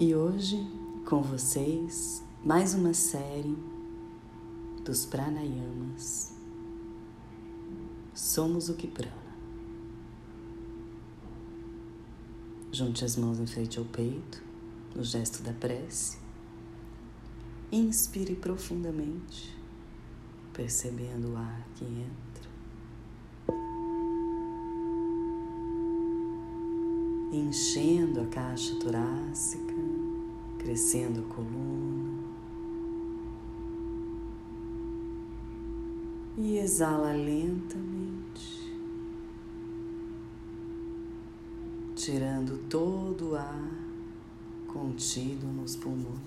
E hoje, com vocês, mais uma série dos pranayamas. Somos o que prana. Junte as mãos em frente ao peito, no gesto da prece. Inspire profundamente, percebendo o ar que entra. Enchendo a caixa torácica, crescendo a coluna. E exala lentamente, tirando todo o ar contido nos pulmões.